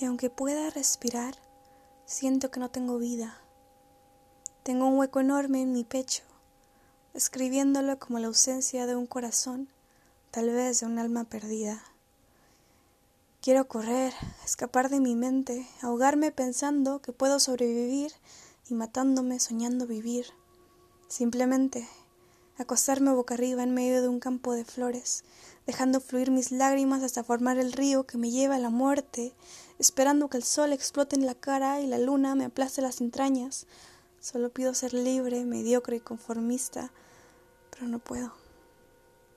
Y aunque pueda respirar, siento que no tengo vida. Tengo un hueco enorme en mi pecho, escribiéndolo como la ausencia de un corazón, tal vez de un alma perdida. Quiero correr, escapar de mi mente, ahogarme pensando que puedo sobrevivir y matándome soñando vivir. Simplemente acostarme boca arriba en medio de un campo de flores, dejando fluir mis lágrimas hasta formar el río que me lleva a la muerte, esperando que el sol explote en la cara y la luna me aplaste las entrañas. Solo pido ser libre, mediocre y conformista, pero no puedo.